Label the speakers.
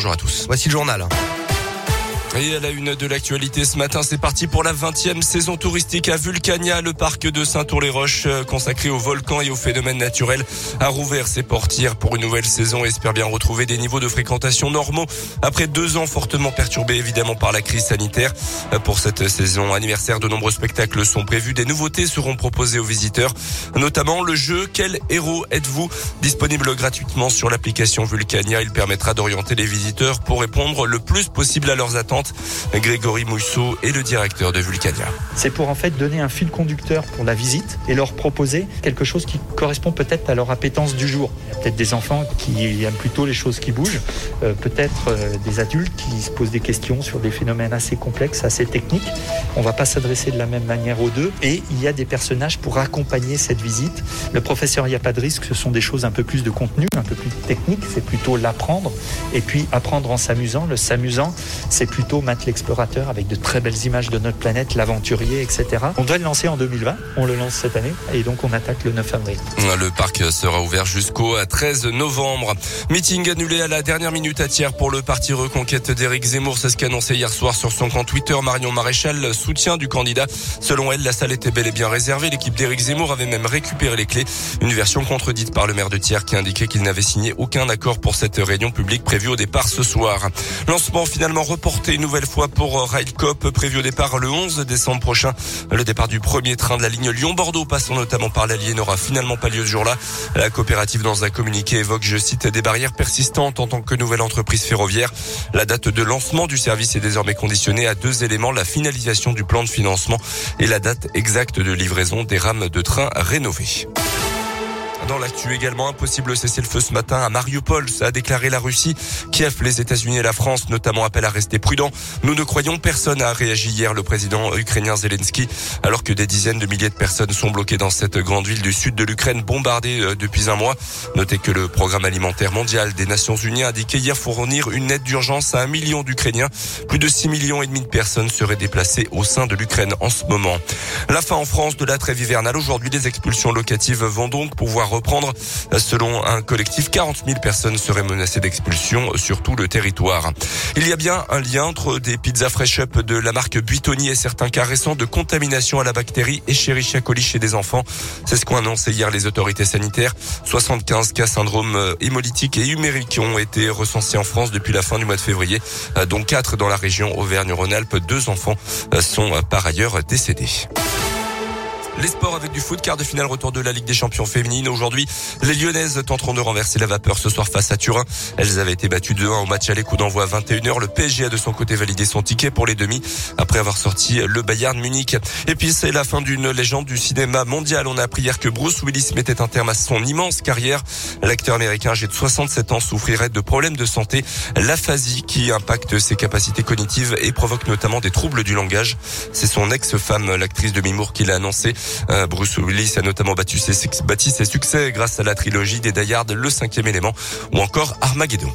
Speaker 1: Bonjour à tous. Voici le journal.
Speaker 2: Et à la une de l'actualité ce matin, c'est parti pour la 20e saison touristique à Vulcania. Le parc de Saint-Tour-les-Roches, euh, consacré aux volcans et aux phénomènes naturels, a rouvert ses portières pour une nouvelle saison et espère bien retrouver des niveaux de fréquentation normaux après deux ans fortement perturbés évidemment par la crise sanitaire. Euh, pour cette saison anniversaire, de nombreux spectacles sont prévus. Des nouveautés seront proposées aux visiteurs, notamment le jeu Quel héros êtes-vous? Disponible gratuitement sur l'application Vulcania. Il permettra d'orienter les visiteurs pour répondre le plus possible à leurs attentes Grégory Mousseau est le directeur de Vulcania.
Speaker 3: C'est pour en fait donner un fil conducteur pour la visite et leur proposer quelque chose qui correspond peut-être à leur appétence du jour. Peut-être des enfants qui aiment plutôt les choses qui bougent, euh, peut-être euh, des adultes qui se posent des questions sur des phénomènes assez complexes, assez techniques. On va pas s'adresser de la même manière aux deux et il y a des personnages pour accompagner cette visite. Le professeur Il n'y a pas de risque, ce sont des choses un peu plus de contenu, un peu plus technique, c'est plutôt l'apprendre et puis apprendre en s'amusant. Le s'amusant, c'est plutôt plutôt l'explorateur avec de très belles images de notre planète, l'aventurier, etc. On doit le lancer en 2020, on le lance cette année et donc on attaque le 9 avril.
Speaker 2: Le parc sera ouvert jusqu'au 13 novembre. Meeting annulé à la dernière minute à tiers pour le parti reconquête d'Éric Zemmour. C'est ce qu'a annoncé hier soir sur son compte Twitter Marion Maréchal, soutien du candidat. Selon elle, la salle était bel et bien réservée. L'équipe d'Éric Zemmour avait même récupéré les clés. Une version contredite par le maire de Thiers qui indiquait qu'il n'avait signé aucun accord pour cette réunion publique prévue au départ ce soir. Lancement finalement reporté une nouvelle fois pour Railcop, prévu au départ le 11 décembre prochain. Le départ du premier train de la ligne Lyon-Bordeaux, passant notamment par l'Allier, n'aura finalement pas lieu ce jour-là. La coopérative, dans un communiqué, évoque, je cite, des barrières persistantes en tant que nouvelle entreprise ferroviaire. La date de lancement du service est désormais conditionnée à deux éléments, la finalisation du plan de financement et la date exacte de livraison des rames de train rénovées. Dans l'actu également, impossible cessez-le-feu ce matin à Mariupol, ça a déclaré la Russie. Kiev, les États-Unis et la France notamment appellent à rester prudents. Nous ne croyons personne a réagi hier le président ukrainien Zelensky, alors que des dizaines de milliers de personnes sont bloquées dans cette grande ville du sud de l'Ukraine bombardée euh, depuis un mois. Notez que le programme alimentaire mondial des Nations Unies a indiqué hier fournir une aide d'urgence à un million d'Ukrainiens. Plus de 6 millions et demi de personnes seraient déplacées au sein de l'Ukraine en ce moment. La fin en France de la trêve hivernale. Aujourd'hui, les expulsions locatives vont donc pouvoir Selon un collectif, 40 000 personnes seraient menacées d'expulsion sur tout le territoire. Il y a bien un lien entre des pizzas fresh up de la marque Buitoni et certains cas récents de contamination à la bactérie Escherichia coli chez des enfants. C'est ce qu'ont annoncé hier les autorités sanitaires. 75 cas syndrome euh, hémolytique et humérique ont été recensés en France depuis la fin du mois de février, euh, dont 4 dans la région Auvergne-Rhône-Alpes. Deux enfants euh, sont par ailleurs décédés. Les sports avec du foot, quart de finale retour de la Ligue des Champions féminines. Aujourd'hui, les Lyonnaises tenteront de renverser la vapeur ce soir face à Turin. Elles avaient été battues 2-1 au match à coup d'envoi à 21h. Le PSG a de son côté validé son ticket pour les demi après avoir sorti le Bayern Munich. Et puis c'est la fin d'une légende du cinéma mondial. On a appris hier que Bruce Willis mettait un terme à son immense carrière. L'acteur américain âgé de 67 ans souffrirait de problèmes de santé, l'aphasie qui impacte ses capacités cognitives et provoque notamment des troubles du langage. C'est son ex-femme, l'actrice de Mimour, qui l'a annoncé. Euh, Bruce Willis a notamment battu ses, bâti ses succès grâce à la trilogie des Die Le cinquième élément ou encore Armageddon.